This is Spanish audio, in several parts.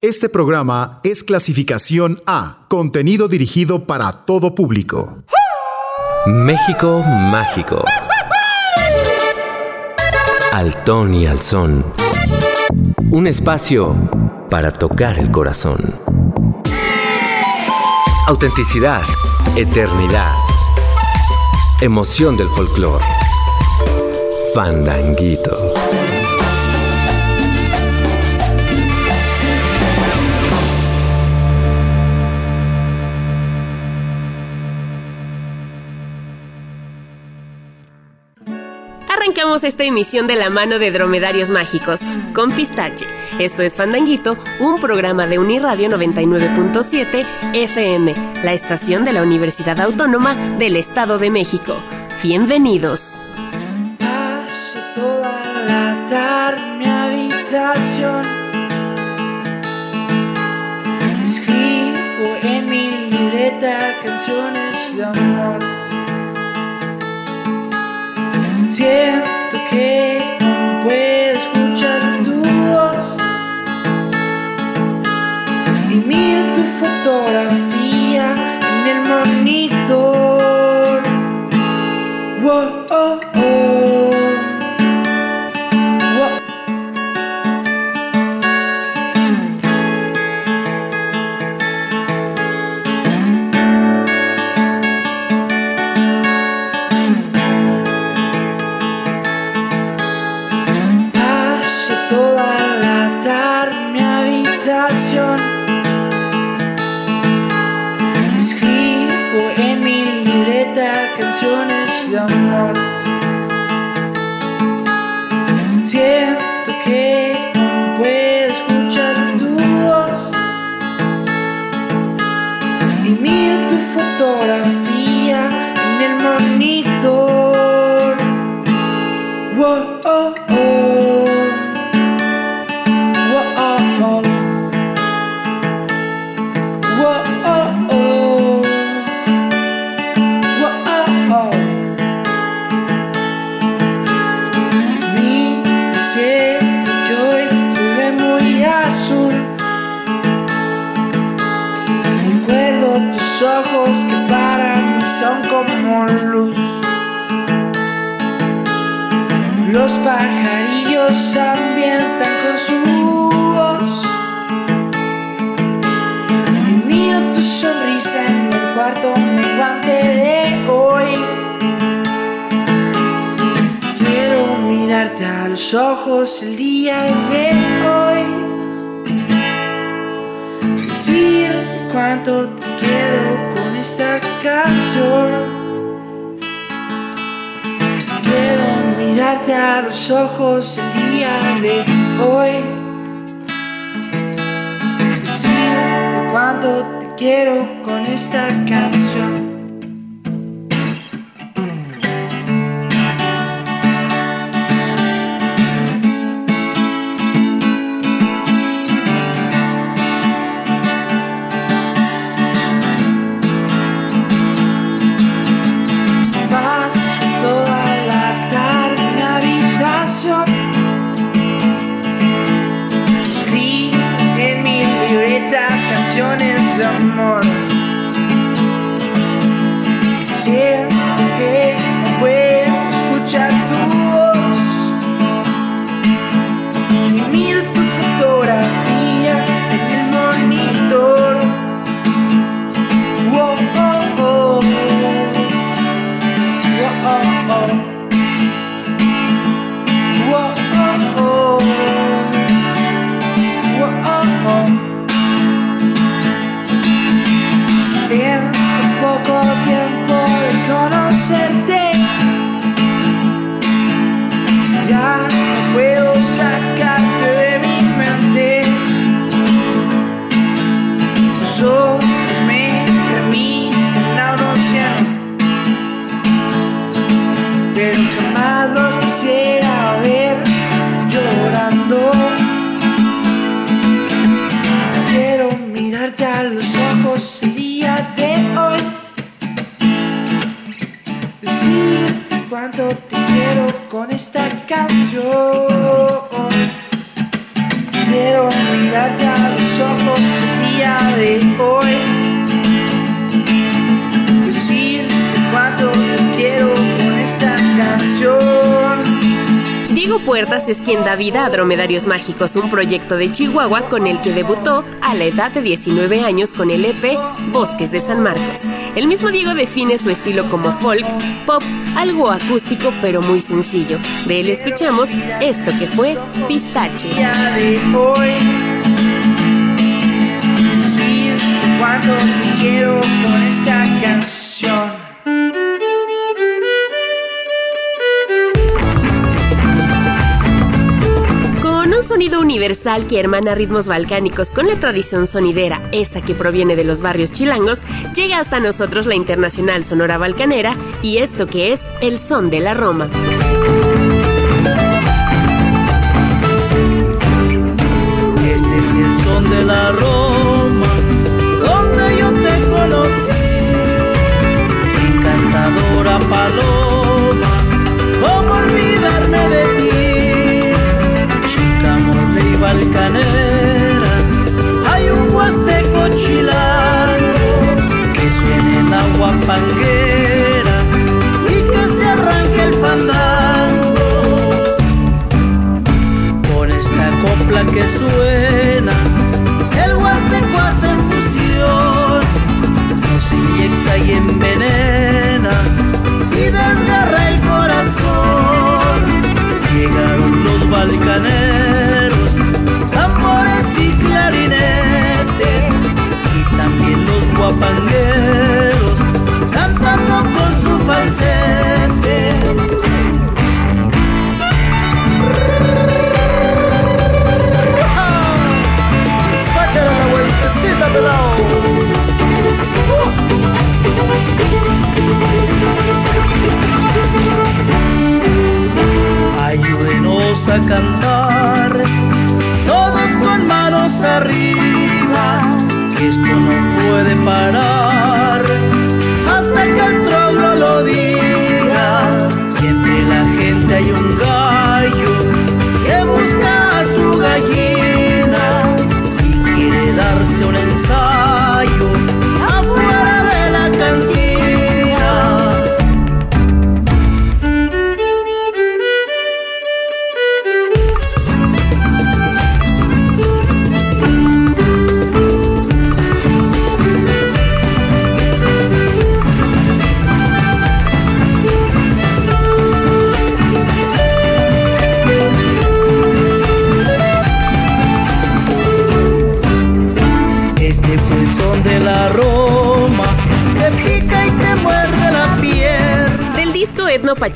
Este programa es clasificación A, contenido dirigido para todo público. México mágico. Al ton y al son. Un espacio para tocar el corazón. Autenticidad, eternidad. Emoción del folclore. Fandanguito. Esta emisión de la mano de Dromedarios Mágicos, con Pistache. Esto es Fandanguito, un programa de Uniradio 99.7 FM, la estación de la Universidad Autónoma del Estado de México. Bienvenidos. Paso toda la tarde en mi habitación. Escribo en mi libreta canciones de amor. Tierras es quien da vida a Dromedarios Mágicos, un proyecto de Chihuahua con el que debutó a la edad de 19 años con el EP Bosques de San Marcos. El mismo Diego define su estilo como folk, pop, algo acústico pero muy sencillo. De él escuchamos esto que fue Pistache. Universal que hermana ritmos balcánicos con la tradición sonidera, esa que proviene de los barrios chilangos, llega hasta nosotros la internacional sonora balcanera y esto que es el son de la Roma. Este es el son de la Roma, donde yo te conocí, encantadora paloma, y que se arranque el fandango. Con esta copla que suena el huasteco hace fusión nos inyecta y envenena y desgarra el corazón. Llegaron los balcaneros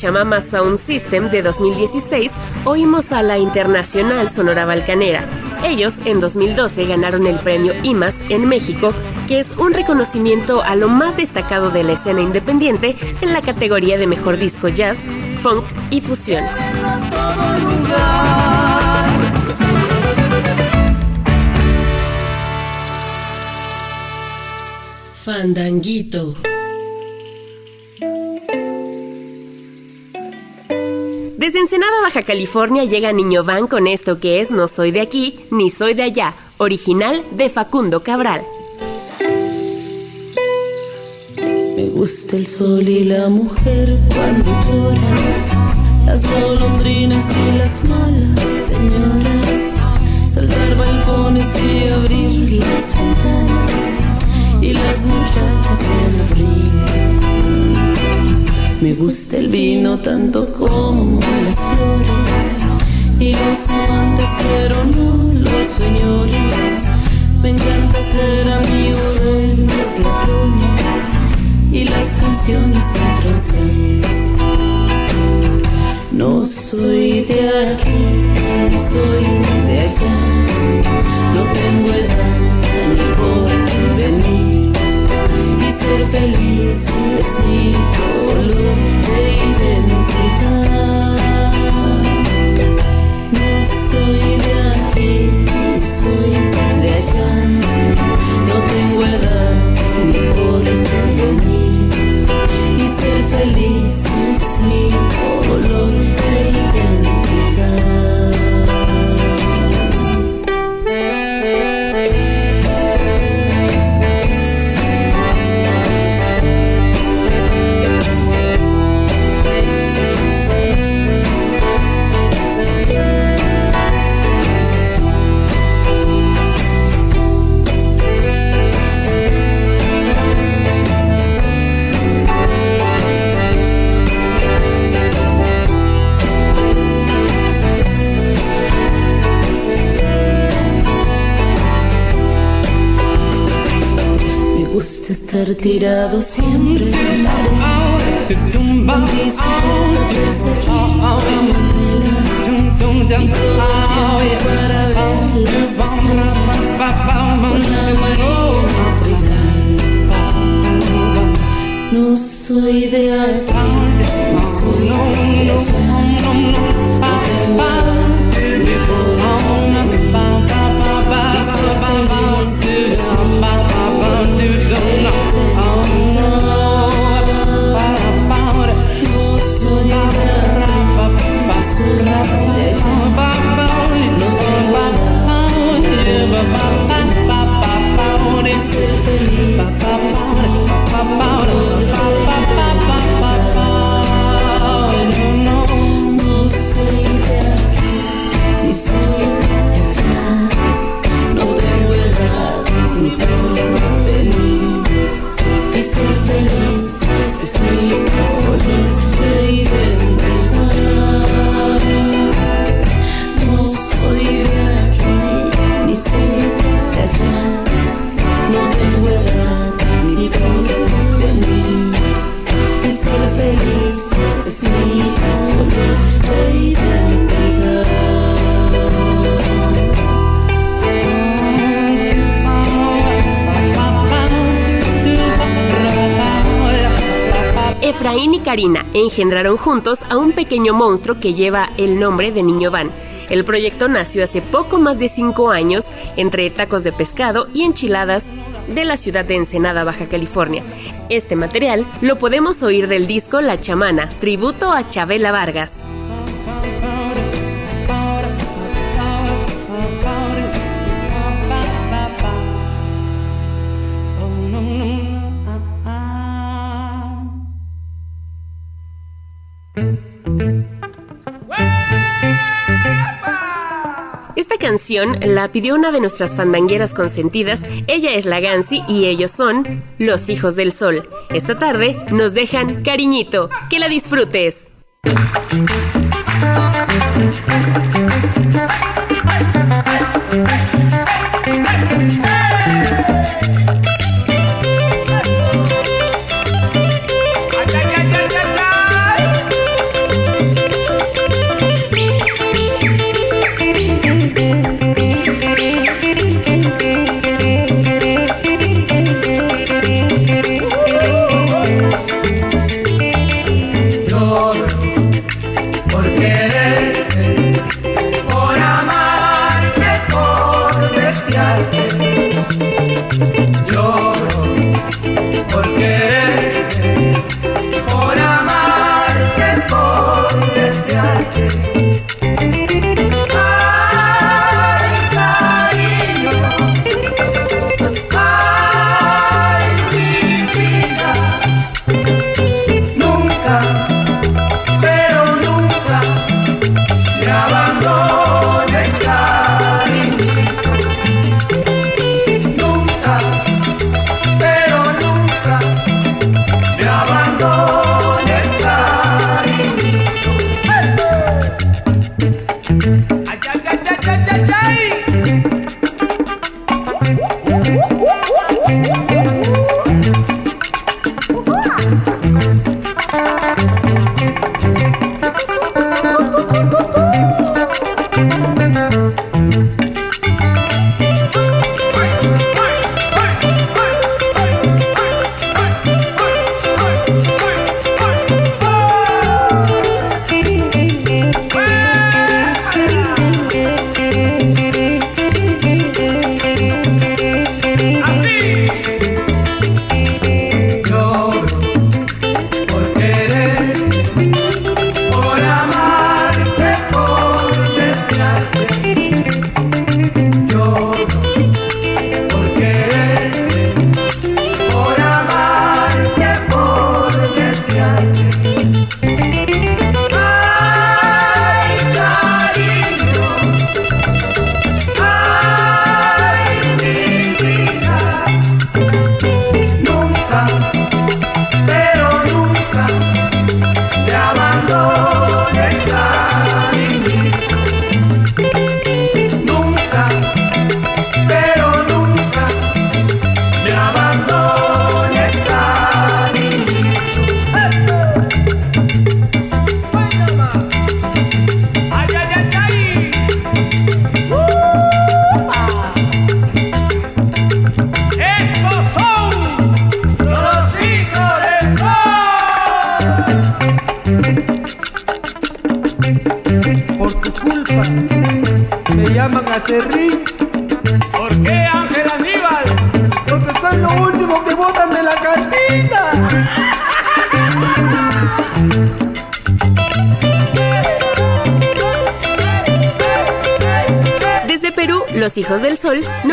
Pachamama Sound System de 2016, oímos a la Internacional Sonora Balcanera. Ellos en 2012 ganaron el premio IMAS en México, que es un reconocimiento a lo más destacado de la escena independiente en la categoría de mejor disco jazz, funk y fusión. Fandanguito. Desde Ensenada, Baja California, llega Niño Van con esto que es No soy de aquí, ni soy de allá, original de Facundo Cabral. Me gusta el sol y la mujer cuando lloran, las golondrinas y las malas señoras, saltar balcones y abrir las ventanas y las muchachas en abril. Me gusta el vino tanto como las flores y los amantes, pero no los señores. Me encanta ser amigo de los ladrones y las canciones en francés. No soy de aquí, soy de allá. No tengo edad ni por venir ser feliz es mi color de identidad. No soy de aquí, soy de allá. No tengo edad ni por venir. Y ser feliz es mi color de identidad. Estar tirado siempre en la arena. Mi para ver las estrellas con la marina. No soy de aquí, no soy de allá, no tengo feliz Karina engendraron juntos a un pequeño monstruo que lleva el nombre de Niño Van. El proyecto nació hace poco más de cinco años entre tacos de pescado y enchiladas de la ciudad de Ensenada, Baja California. Este material lo podemos oír del disco La Chamana, tributo a Chabela Vargas. Canción la pidió una de nuestras fandangueras consentidas. Ella es la Gansi y ellos son los hijos del sol. Esta tarde nos dejan cariñito. Que la disfrutes.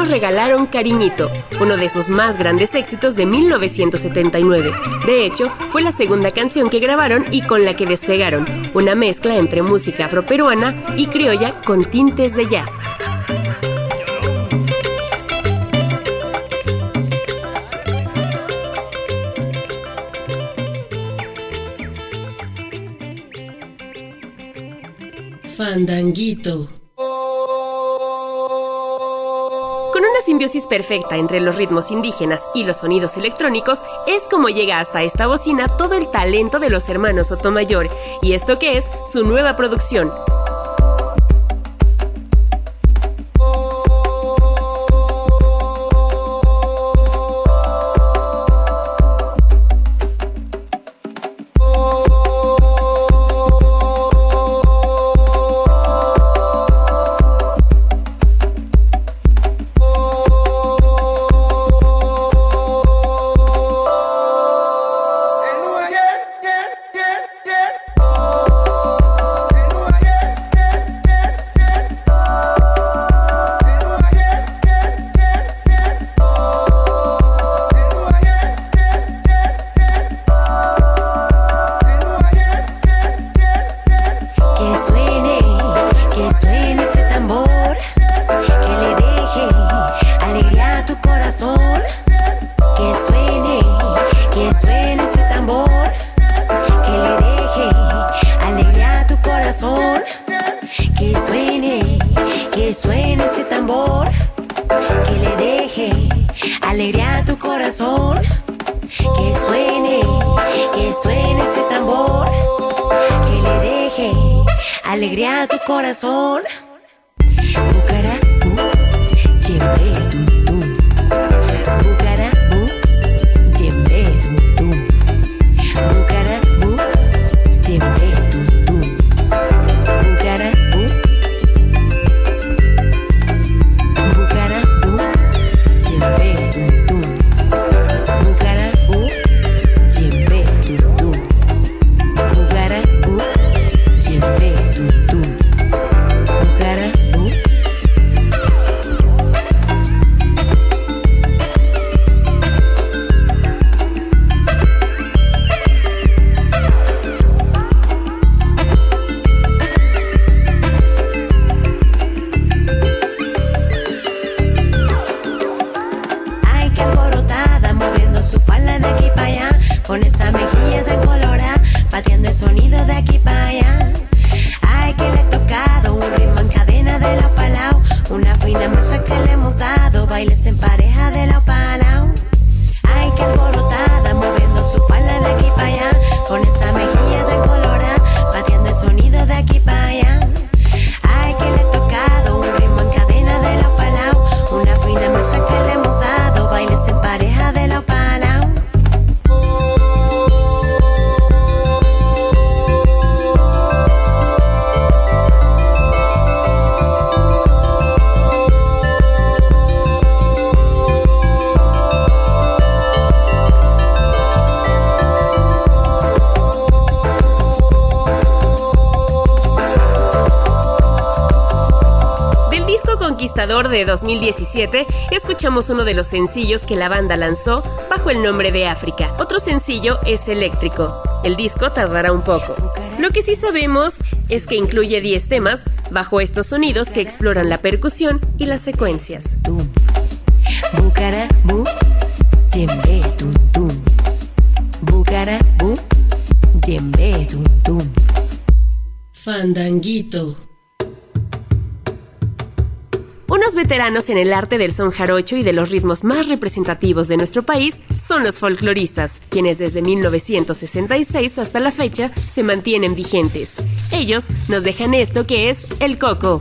Regalaron Cariñito, uno de sus más grandes éxitos de 1979. De hecho, fue la segunda canción que grabaron y con la que despegaron, una mezcla entre música afroperuana y criolla con tintes de jazz. Fandanguito. Perfecta entre los ritmos indígenas y los sonidos electrónicos, es como llega hasta esta bocina todo el talento de los hermanos Sotomayor, y esto que es su nueva producción, de 2017, escuchamos uno de los sencillos que la banda lanzó bajo el nombre de África. Otro sencillo es Eléctrico. El disco tardará un poco. Lo que sí sabemos es que incluye 10 temas bajo estos sonidos que exploran la percusión y las secuencias. Fandanguito. Unos veteranos en el arte del son jarocho y de los ritmos más representativos de nuestro país son los folcloristas, quienes desde 1966 hasta la fecha se mantienen vigentes. Ellos nos dejan esto que es el coco.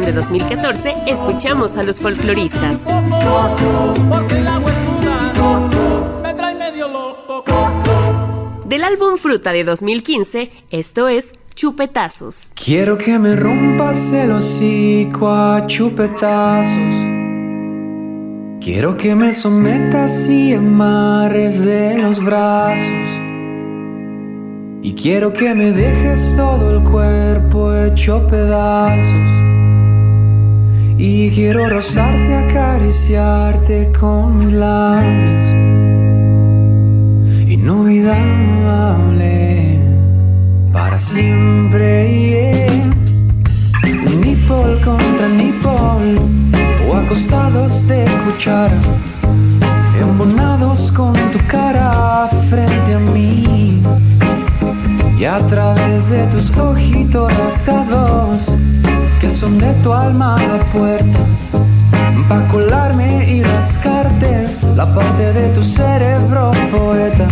De 2014, escuchamos a los folcloristas. Del álbum Fruta de 2015, esto es Chupetazos. Quiero que me rompas el hocico a chupetazos. Quiero que me sometas y amarres de los brazos. Y quiero que me dejes todo el cuerpo hecho pedazos. Y quiero rozarte, acariciarte con mis labios. Inolvidable para siempre. yeah. Nipple contra nipple o acostados de cuchara, embonados con tu cara frente a mí. Y a través de tus ojitos rasgados, que son de tu alma la puerta, pa' colarme y rascarte la parte de tu cerebro poeta.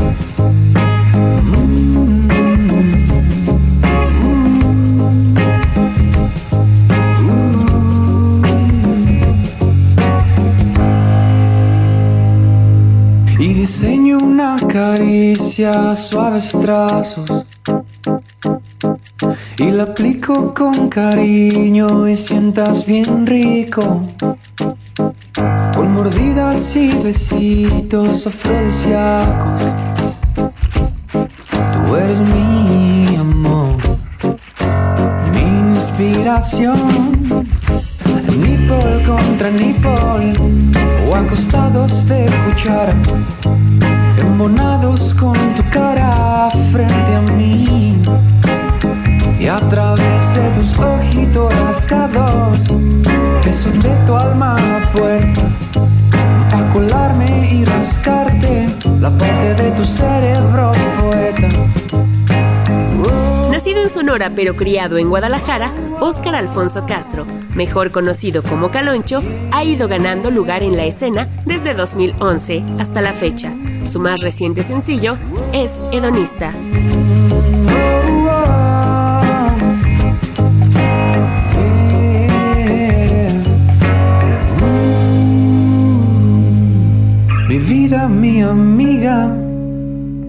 Y diseño una caricia, suaves trazos. Y la aplico con cariño y sientas bien rico. Con mordidas y besitos afrodisíacos. Tú eres mi amor, mi inspiración. Nipple contra nipple o acostados de cuchara, embonados con tu cara frente a mí. Nacido en Sonora pero criado en Guadalajara, Óscar Alfonso Castro, mejor conocido como Caloncho, ha ido ganando lugar en la escena desde 2011 hasta la fecha. Su más reciente sencillo es Hedonista.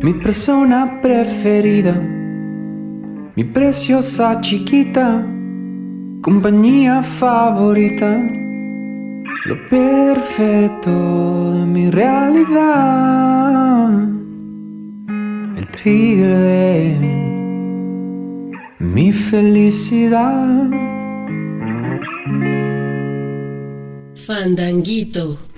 Mi persona preferida, mi preciosa chiquita, compañía favorita, lo perfecto de mi realidad. El nutrir de mi felicidad. Fandanguito.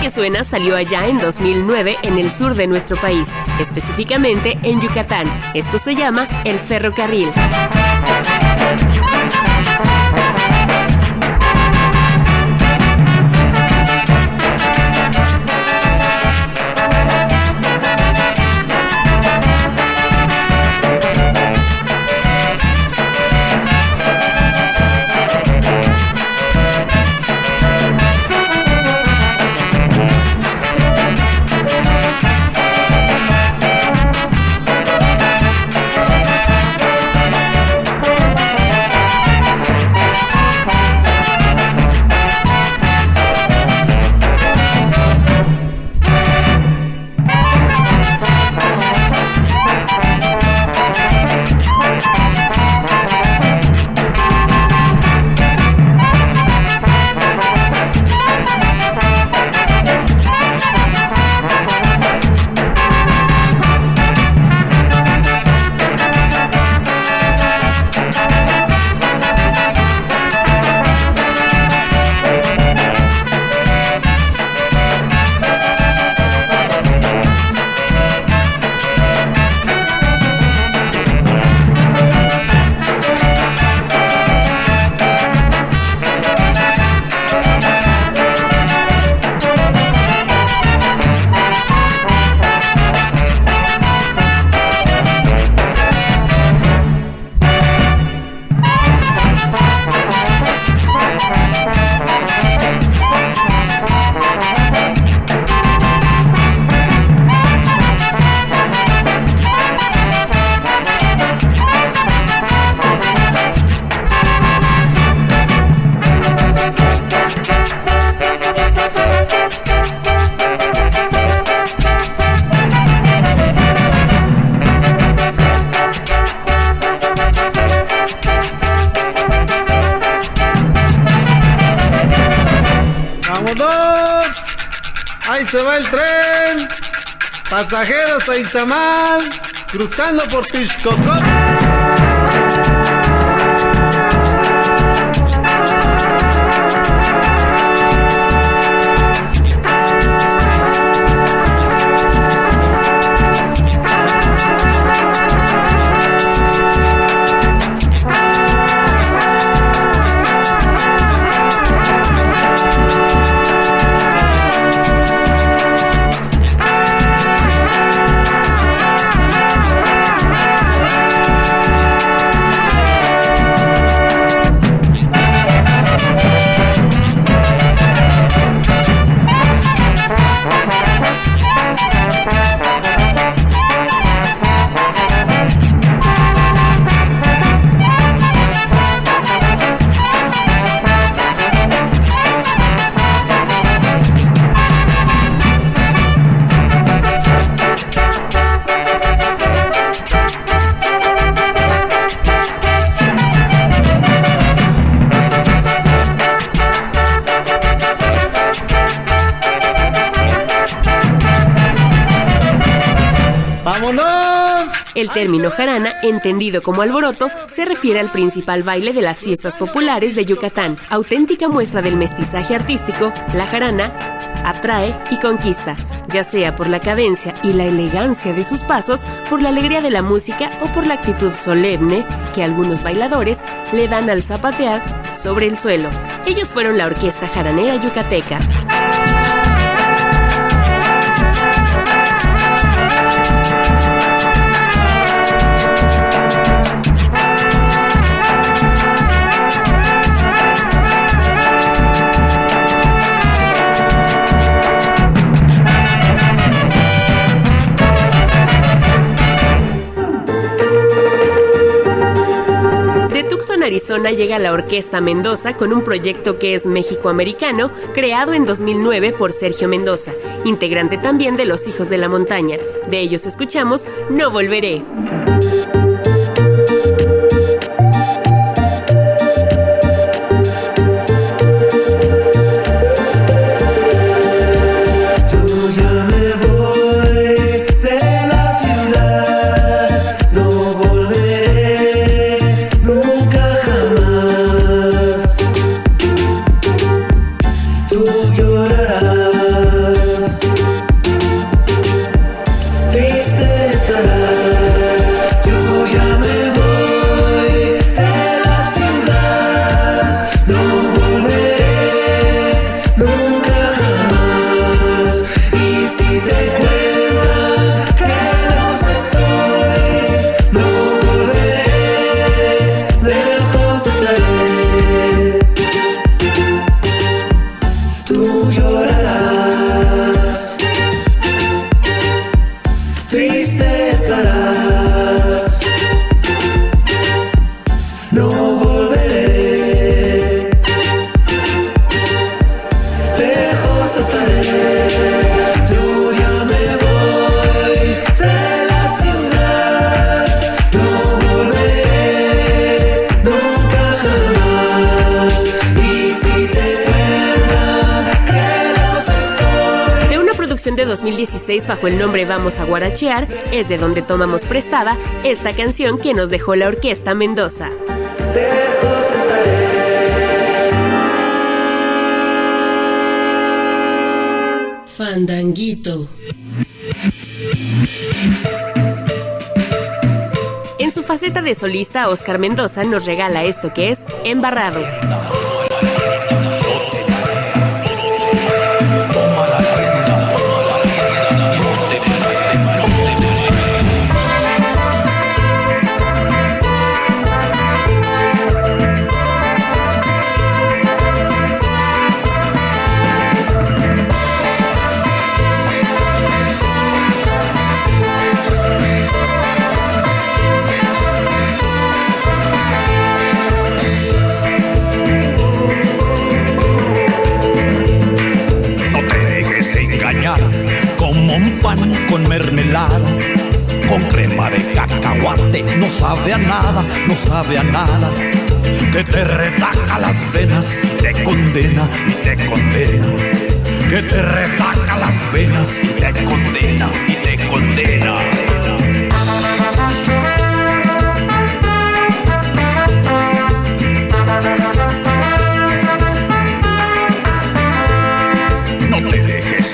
Que suena salió allá en 2009 en el sur de nuestro país, específicamente en Yucatán. Esto se llama el ferrocarril. Pasajeros a Izamal, cruzando por Tishkokot. El término jarana, entendido como alboroto, se refiere al principal baile de las fiestas populares de Yucatán. Auténtica muestra del mestizaje artístico, la jarana atrae y conquista, ya sea por la cadencia y la elegancia de sus pasos, por la alegría de la música o por la actitud solemne que algunos bailadores le dan al zapatear sobre el suelo. Ellos fueron la orquesta jaranera yucateca. Arizona llega la Orquesta Mendoza con un proyecto que es México-americano, creado en 2009 por Sergio Mendoza, integrante también de Los Hijos de la Montaña. De ellos escuchamos No Volveré. Bajo el nombre Vamos a Guarachear, es de donde tomamos prestada esta canción que nos dejó la orquesta Mendoza. Fandanguito. En su faceta de solista, Oscar Mendoza nos regala esto que es Embarrado. Con crema de cacahuate, no sabe a nada, no sabe a nada. Que te retaca las venas, te condena y te condena. Que te retaca las venas y te condena y te condena.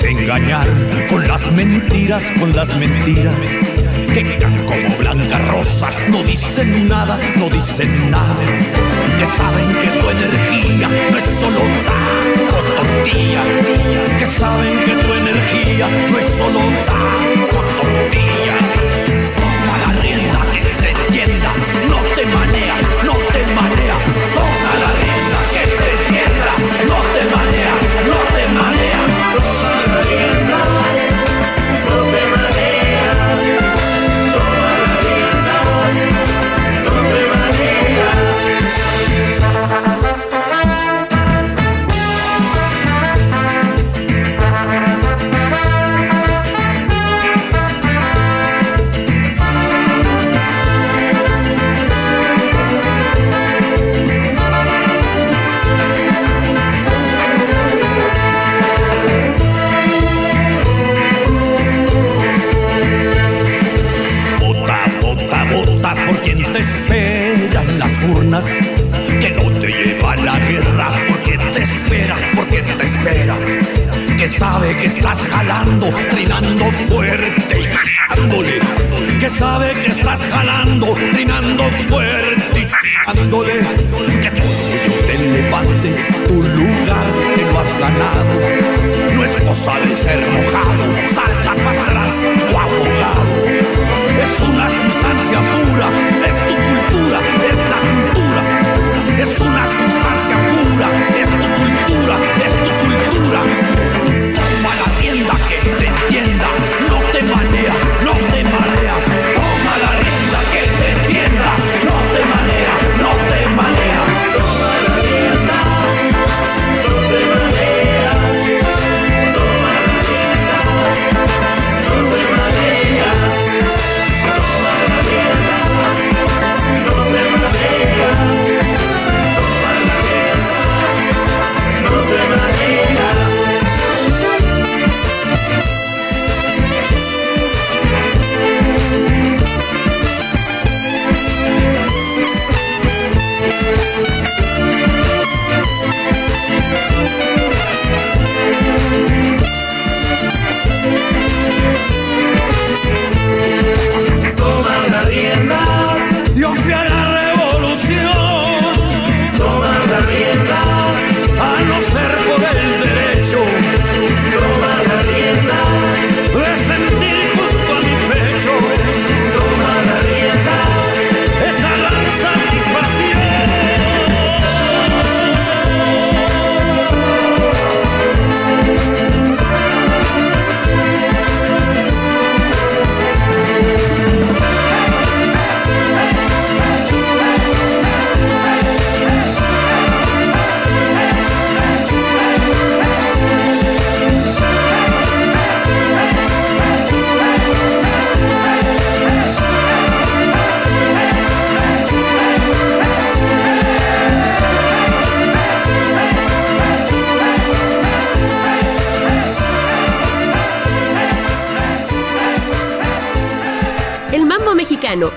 engañar con las mentiras, con las mentiras que como blancas rosas, no dicen nada, no dicen nada, que saben que tu energía no es solo taco tortilla, que saben que tu energía no es solo taco tortilla. Que no te lleva a la guerra porque te espera, porque te espera, que sabe que estás jalando, trinando fuerte y jalándole, que sabe que estás jalando, trinando fuerte y jalándole, que tu te levante, tu lugar que lo has ganado, no es cosa de ser mojado, salta para atrás o abogado, es una sustancia pura, es tu cultura, es la cultura, pura, es tu cultura, es tu cultura.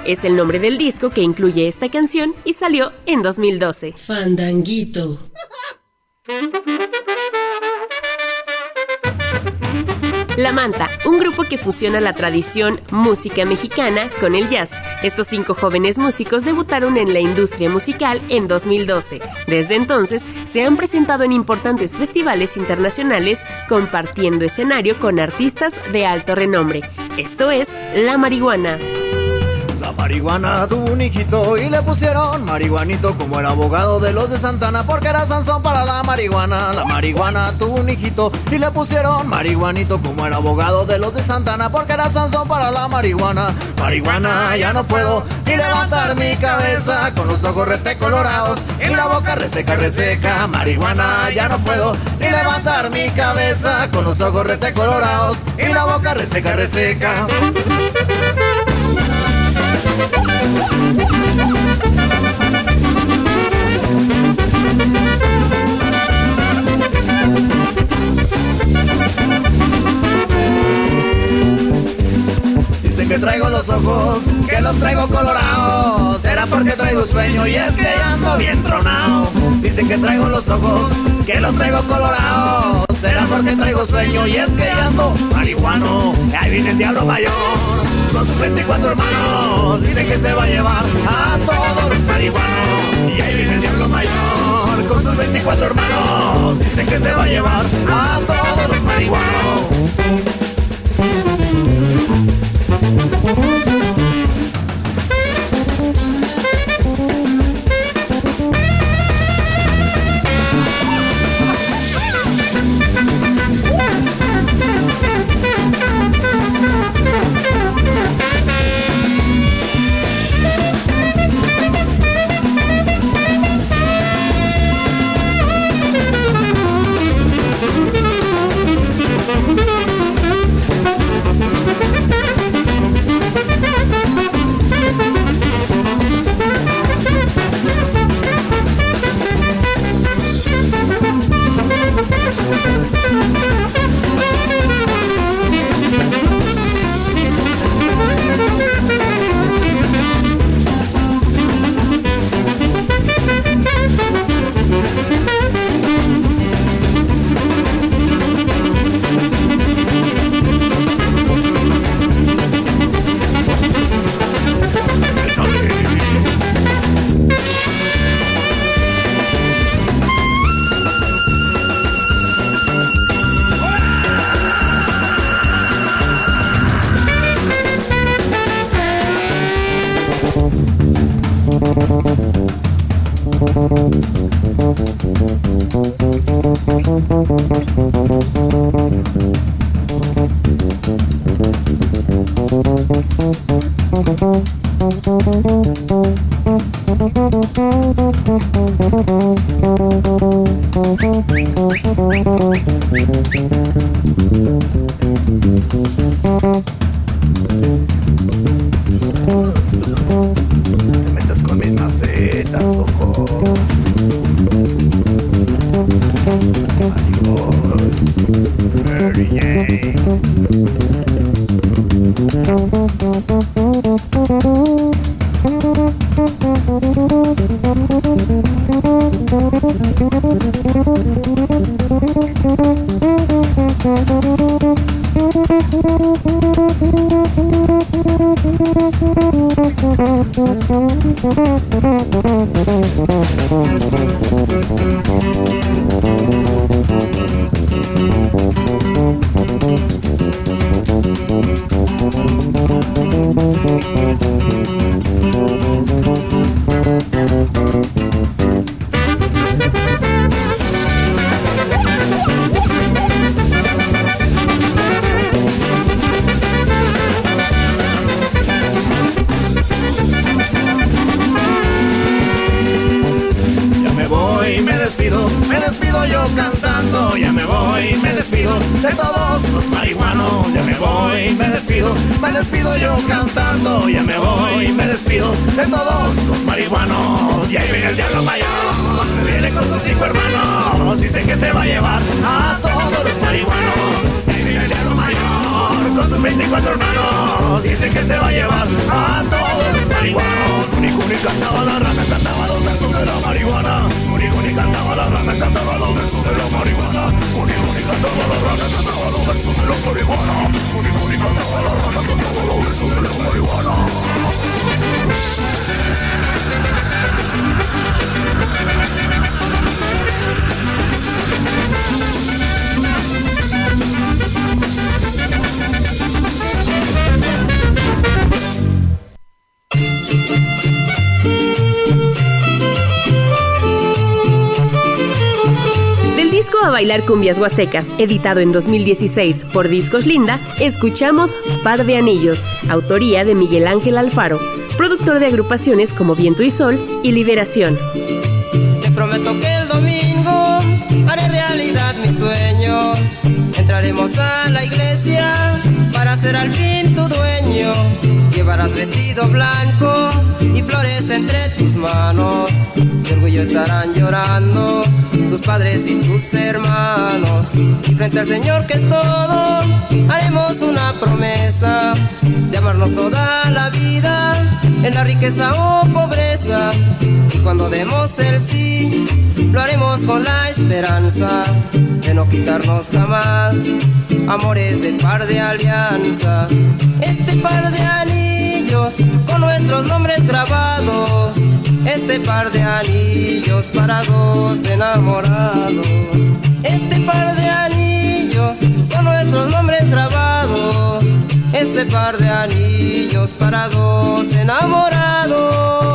Es el nombre del disco que incluye esta canción y salió en 2012. Fandanguito. La Manta, un grupo que fusiona la tradición música mexicana con el jazz. Estos cinco jóvenes músicos debutaron en la industria musical en 2012. Desde entonces se han presentado en importantes festivales internacionales compartiendo escenario con artistas de alto renombre. Esto es La Marihuana. Marihuana tuvo un hijito y le pusieron marihuanito como el abogado de los de Santana porque era Sansón para la marihuana. La marihuana tuvo un hijito y le pusieron marihuanito como el abogado de los de Santana porque era Sansón para la marihuana. Marihuana ya no puedo ni levantar mi cabeza con los ojos rete colorados y la boca reseca reseca. Marihuana ya no puedo ni levantar mi cabeza con los ojos rete colorados y la boca reseca reseca. Dicen que traigo los ojos, que los traigo colorados. Será porque traigo sueño y es que ando bien tronado. Dicen que traigo los ojos, que los traigo colorados. Será porque traigo sueño y es que ando marihuano. Ahí viene el diablo mayor con sus 24 hermanos. Dicen que se va a llevar a todos los marihuanos. Y ahí viene el diablo mayor con sus 24 hermanos. Dicen que se va a llevar a todos los marihuanos. Me despido yo cantando. Ya me voy, me despido de todos los marihuanos. Y ahí viene el diablo mayor, viene con sus cinco hermanos. Dice que se va a llevar a todos los marihuanos. Con sus 24 hermanos. marihuanos. Dice que se va a llevar a todos los marihuanos. Unicuni cantaba la rana, cantaba los versos de la marihuana. Unicuni cantaba la rana, cantaba los versos de la marihuana. Unicuni cantaba la rana, cantaba los versos de la marihuana. Unicuni cantaba la rana, cantaba los versos de la marihuana. Del disco Bailar Cumbias Huastecas, editado en 2016 por Discos Linda, escuchamos Par de Anillos, autoría de Miguel Ángel Alfaro, productor de agrupaciones como Viento y Sol y Liberación. Te prometo que el domingo haré realidad mis sueños. Entraremos a la iglesia para ser al fin tu dueño. Llevarás vestido blanco y flores entre tus manos. Orgullo estarán llorando tus padres y tus hermanos. Y frente al Señor que es todo, haremos una promesa de amarnos toda la vida, en la riqueza o pobreza. Y cuando demos el sí, lo haremos con la esperanza de no quitarnos jamás amores de par de alianza. Este par de anillos con nuestros nombres grabados. Este par de anillos para dos enamorados. Este par de anillos con nuestros nombres grabados. Este par de anillos para dos enamorados.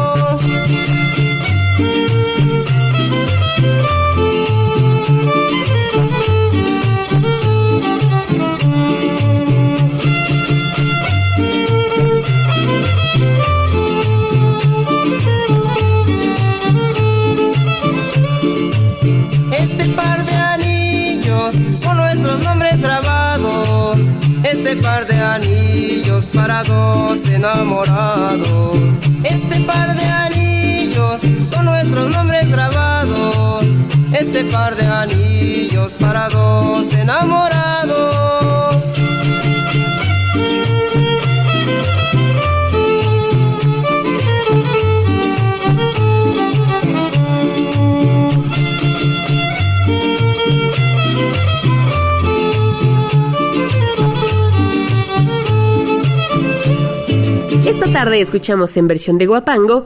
Para dos enamorados. Este par de anillos con nuestros nombres grabados. Este par de anillos para dos enamorados. Tarde escuchamos en versión de Guapango.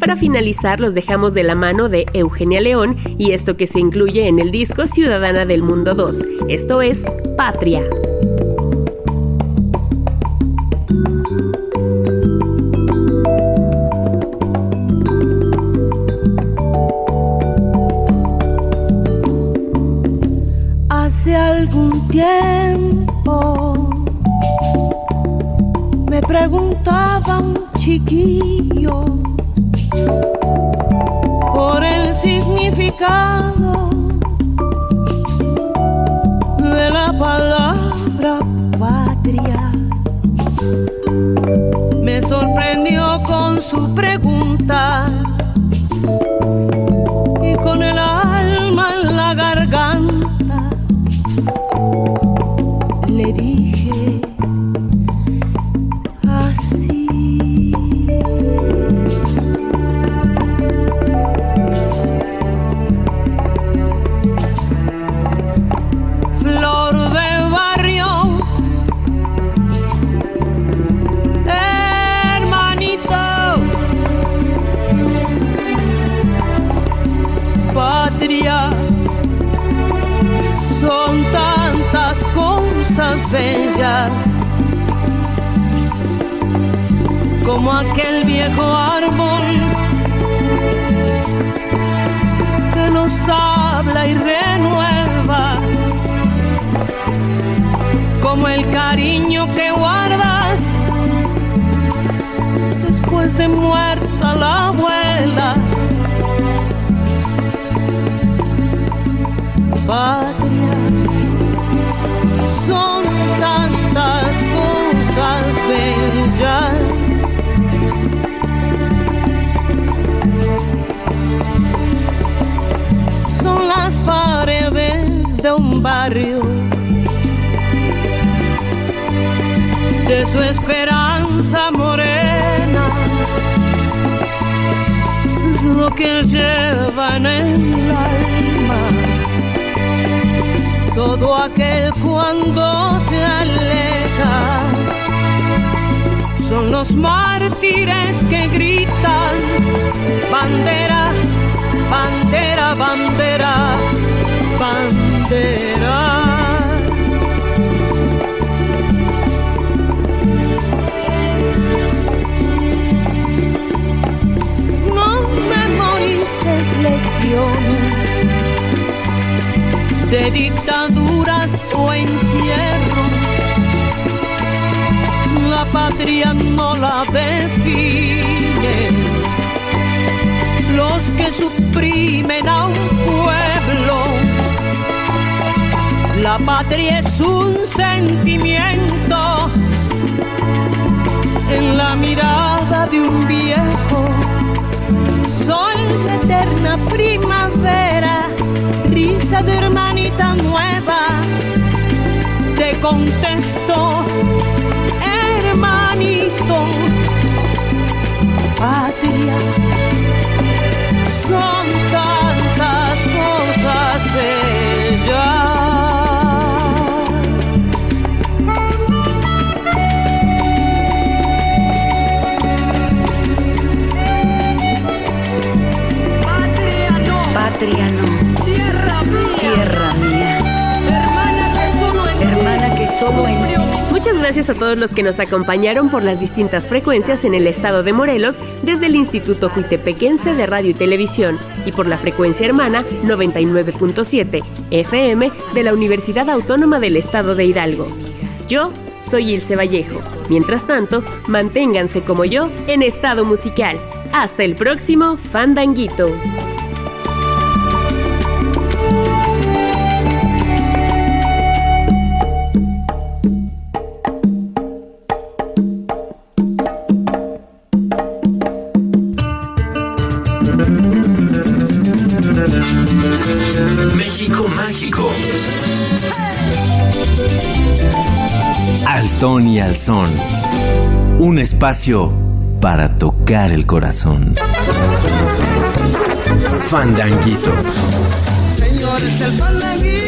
Para finalizar, los dejamos de la mano de Eugenia León y esto que se incluye en el disco Ciudadana del Mundo 2. Esto es Patria. Preguntaba un chiquillo por el significado de la palabra patria. Me sorprendió con su pregunta y con el como aquel viejo árbol que nos habla y renueva como el cariño que guardas después de muerta de un barrio. De su esperanza morena. Es lo que llevan en el alma. Todo aquel cuando se aleja. Son los mártires que gritan bandera bandera bandera bandera no memorices lecciones de dictaduras o encierros. La patria no la define los que suprimen a un pueblo. La patria es un sentimiento. En la mirada de un viejo, sol de eterna primavera, risa de hermanita nueva, te contesto, hermanito, patria, Patria no. Tierra mía. Hermana que solo en ti. Muchas gracias a todos los que nos acompañaron por las distintas frecuencias en el estado de Morelos desde el Instituto Juitepequense de Radio y Televisión y por la frecuencia hermana 99.7 FM de la Universidad Autónoma del Estado de Hidalgo. Yo soy Ilse Vallejo. Mientras tanto, manténganse como yo en estado musical. Hasta el próximo Fandanguito. Un espacio para tocar el corazón. Fandanguito. Señores, el fandanguito